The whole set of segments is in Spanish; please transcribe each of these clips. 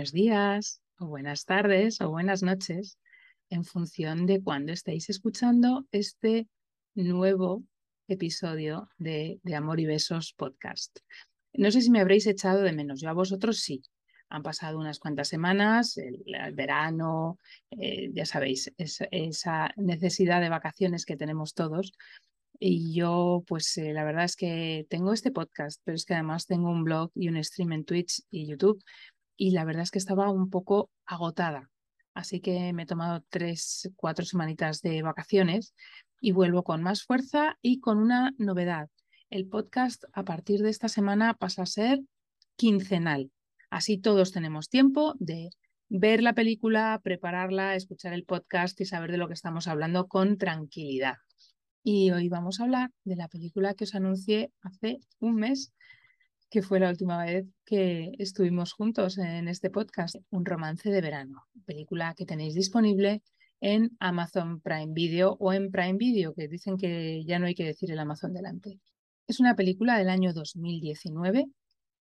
buenos días o buenas tardes o buenas noches en función de cuándo estáis escuchando este nuevo episodio de, Amor y Besos podcast. No sé si me habréis echado de menos, yo a vosotros sí. Han pasado unas cuantas semanas, el, verano, eh, ya sabéis, esa necesidad de vacaciones que tenemos todos. Y yo, pues eh, la verdad es que tengo este podcast, pero es que además tengo un blog y un stream en Twitch y YouTube y la verdad es que estaba un poco agotada. Así que me he tomado tres, cuatro semanitas de vacaciones y vuelvo con más fuerza y con una novedad. El podcast a partir de esta semana pasa a ser quincenal. Así todos tenemos tiempo de ver la película, prepararla, escuchar el podcast y saber de lo que estamos hablando con tranquilidad. Y hoy vamos a hablar de la película que os anuncié hace un mes que fue la última vez que estuvimos juntos en este podcast, Un romance de verano, película que tenéis disponible en Amazon Prime Video o en Prime Video, que dicen que ya no hay que decir el Amazon delante. Es una película del año 2019,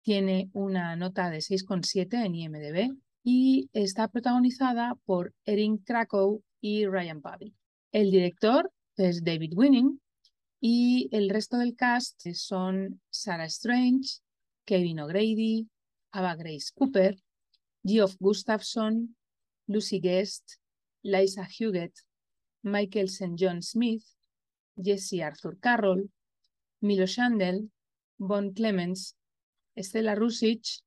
tiene una nota de 6,7 en IMDb y está protagonizada por Erin Krakow y Ryan Pavi. El director es David Winning y el resto del cast son Sarah Strange, Kevin O'Grady, Ava Grace Cooper, Geoff Gustafson, Lucy Guest, Liza Huguet, Michael St. John Smith, Jesse Arthur Carroll, Milo Shandel, Bon Clemens, Estela Rusich,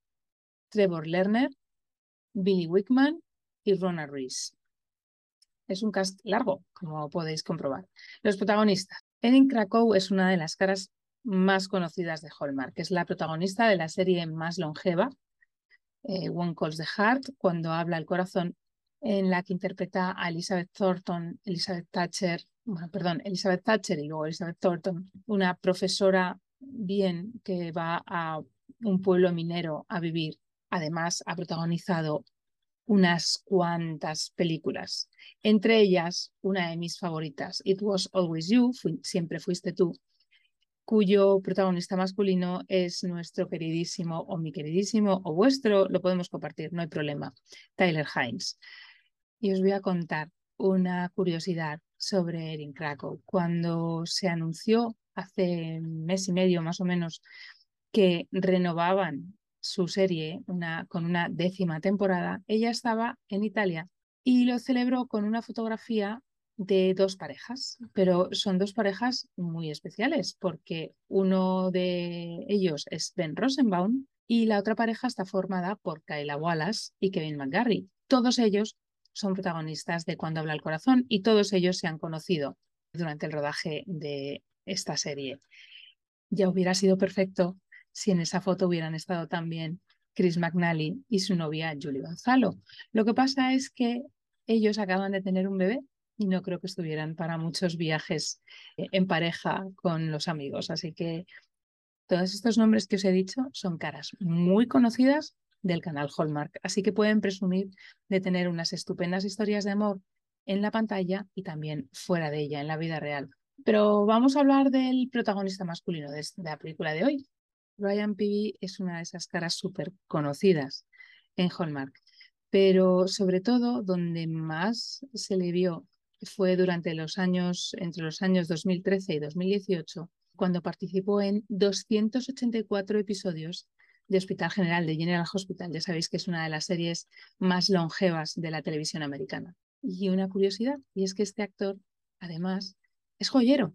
Trevor Lerner, Billy Wickman y Rona Reese. Es un cast largo, como podéis comprobar. Los protagonistas. Erin Krakow es una de las caras más conocidas de Hallmark. Es la protagonista de la serie más longeva, eh, One Calls the Heart, cuando habla el corazón, en la que interpreta a Elizabeth Thornton, Elizabeth Thatcher, bueno, perdón, Elizabeth Thatcher y luego Elizabeth Thornton, una profesora bien que va a un pueblo minero a vivir. Además, ha protagonizado unas cuantas películas, entre ellas una de mis favoritas, It Was Always You, siempre fuiste tú, cuyo protagonista masculino es nuestro queridísimo o mi queridísimo o vuestro, lo podemos compartir, no hay problema, Tyler Hines. Y os voy a contar una curiosidad sobre Erin Krakow. Cuando se anunció hace mes y medio más o menos que renovaban su serie una, con una décima temporada, ella estaba en Italia y lo celebró con una fotografía de dos parejas, pero son dos parejas muy especiales porque uno de ellos es Ben Rosenbaum y la otra pareja está formada por Kayla Wallace y Kevin McGarry. Todos ellos son protagonistas de Cuando habla el corazón y todos ellos se han conocido durante el rodaje de esta serie. Ya hubiera sido perfecto si en esa foto hubieran estado también Chris McNally y su novia Julie Gonzalo. Lo que pasa es que ellos acaban de tener un bebé y no creo que estuvieran para muchos viajes eh, en pareja con los amigos. Así que todos estos nombres que os he dicho son caras muy conocidas del canal Hallmark, así que pueden presumir de tener unas estupendas historias de amor en la pantalla y también fuera de ella, en la vida real. Pero vamos a hablar del protagonista masculino de la película de hoy. Ryan Peavy es una de esas caras súper conocidas en Hallmark, pero sobre todo donde más se le vio fue durante los años, entre los años 2013 y 2018, cuando participó en 284 episodios de Hospital General, de General Hospital. Ya sabéis que es una de las series más longevas de la televisión americana. Y una curiosidad, y es que este actor, además, es joyero.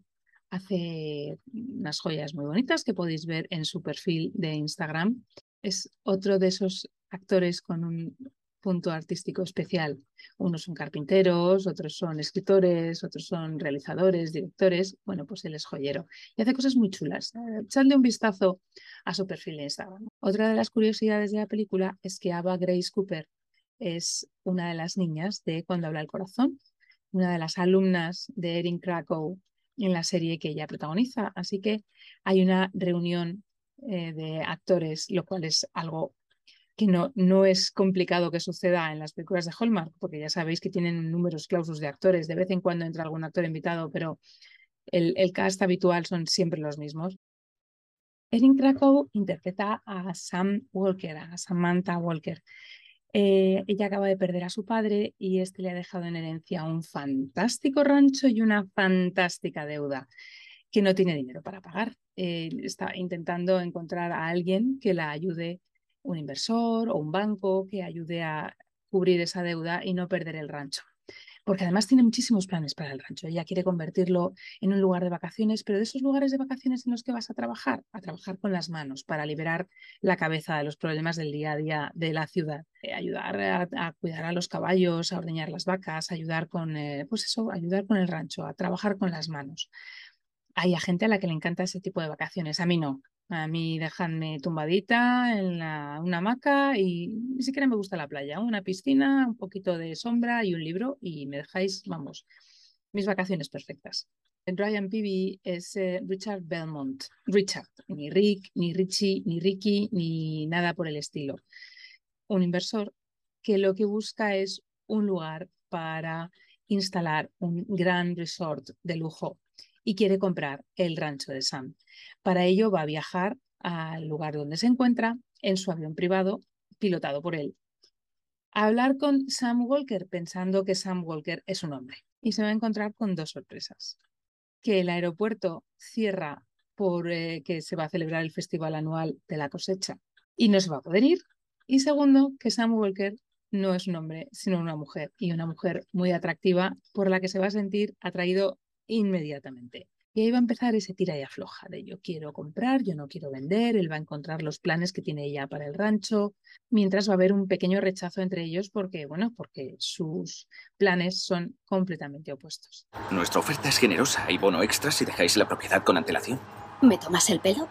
Hace unas joyas muy bonitas que podéis ver en su perfil de Instagram. Es otro de esos actores con un punto artístico especial. Unos son carpinteros, otros son escritores, otros son realizadores, directores. Bueno, pues él es joyero y hace cosas muy chulas. Echadle un vistazo a su perfil de Instagram. Otra de las curiosidades de la película es que Ava Grace Cooper es una de las niñas de Cuando habla el corazón, una de las alumnas de Erin Krakow en la serie que ella protagoniza. Así que hay una reunión eh, de actores, lo cual es algo que no, no es complicado que suceda en las películas de Hallmark, porque ya sabéis que tienen números clausos de actores, de vez en cuando entra algún actor invitado, pero el, el cast habitual son siempre los mismos. Erin Krakow interpreta a Sam Walker, a Samantha Walker. Eh, ella acaba de perder a su padre y este le ha dejado en herencia un fantástico rancho y una fantástica deuda que no tiene dinero para pagar. Eh, está intentando encontrar a alguien que la ayude, un inversor o un banco que ayude a cubrir esa deuda y no perder el rancho porque además tiene muchísimos planes para el rancho. Ella quiere convertirlo en un lugar de vacaciones, pero de esos lugares de vacaciones en los que vas a trabajar, a trabajar con las manos para liberar la cabeza de los problemas del día a día de la ciudad, eh, ayudar a, cuidar a los caballos, a ordeñar las vacas, ayudar con, eh, pues eso, ayudar con el rancho, a trabajar con las manos. Hay gente a la que le encanta ese tipo de vacaciones, a mí no. A mí dejadme tumbadita en una hamaca y ni siquiera me gusta la playa. Una piscina, un poquito de sombra y un libro y me dejáis, vamos, mis vacaciones perfectas. Ryan Peavy es eh, Richard Belmont. Richard, ni Rick, ni Richie, ni Ricky, ni nada por el estilo. Un inversor que lo que busca es un lugar para instalar un gran resort de lujo y quiere comprar el rancho de Sam. Para ello va a viajar al lugar donde se encuentra en su avión privado pilotado por él. A hablar con Sam Walker pensando que Sam Walker es un hombre y se va a encontrar con dos sorpresas. Que el aeropuerto cierra por eh, que se va a celebrar el festival anual de la cosecha y no se va a poder ir. Y segundo, que Sam Walker no es un hombre, sino una mujer y una mujer muy atractiva por la que se va a sentir atraído inmediatamente. Y ahí va a empezar ese tira y afloja de yo quiero comprar, yo no quiero vender, él va a encontrar los planes que tiene ella para el rancho, mientras va a haber un pequeño rechazo entre ellos porque, bueno, porque sus planes son completamente opuestos. Nuestra oferta es generosa, hay bono extra si dejáis la propiedad con antelación. ¿Me tomas el pelo?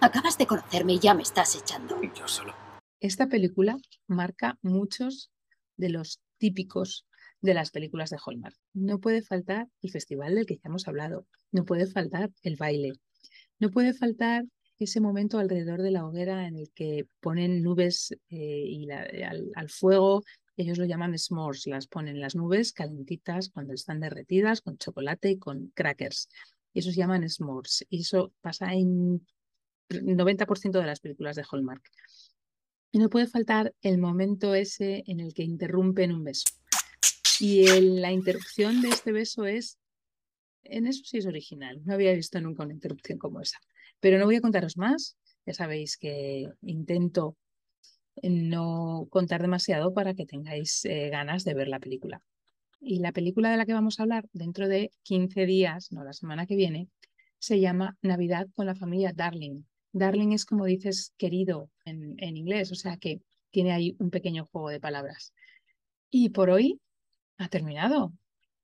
Acabas de conocerme y ya me estás echando. Yo solo. Esta película marca muchos de los típicos de las películas de Hallmark. No puede faltar el festival del que ya hemos hablado, no puede faltar el baile, no puede faltar ese momento alrededor de la hoguera en el que ponen nubes eh, y al, fuego, ellos lo llaman s'mores, las ponen las nubes calentitas cuando están derretidas con chocolate y con crackers. Y eso se llaman s'mores. Y eso pasa en 90% de las películas de Hallmark. Y no puede faltar el momento ese en el que interrumpen un beso. Y la interrupción de este beso es, en eso sí es original, no había visto nunca una interrupción como esa. Pero no voy a contaros más, ya sabéis que intento no contar demasiado para que tengáis eh, ganas de ver la película. Y la película de la que vamos a hablar dentro de 15 días, no la semana que viene, se llama Navidad con la familia Darling. Darling es como dices querido en, en inglés, o sea que tiene ahí un pequeño juego de palabras. Y por hoy ha terminado.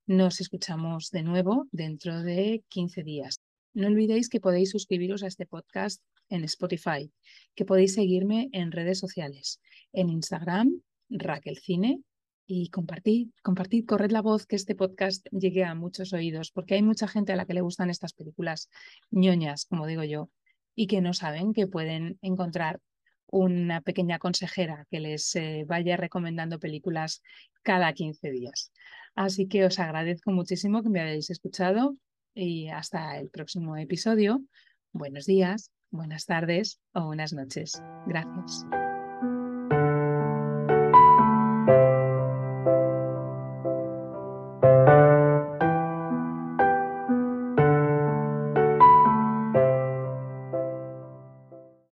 Nos escuchamos de nuevo dentro de 15 días. No olvidéis que podéis suscribiros a este podcast en Spotify, que podéis seguirme en redes sociales, en Instagram, Raquel Cine, y compartid, compartid, corred la voz que este podcast llegue a muchos oídos, porque hay mucha gente a la que le gustan estas películas ñoñas, como digo yo, y que no saben que pueden encontrar una pequeña consejera que les eh, vaya recomendando películas cada 15 días. Así que os agradezco muchísimo que me hayáis escuchado y hasta el próximo episodio. Buenos días, buenas tardes o buenas noches. Gracias.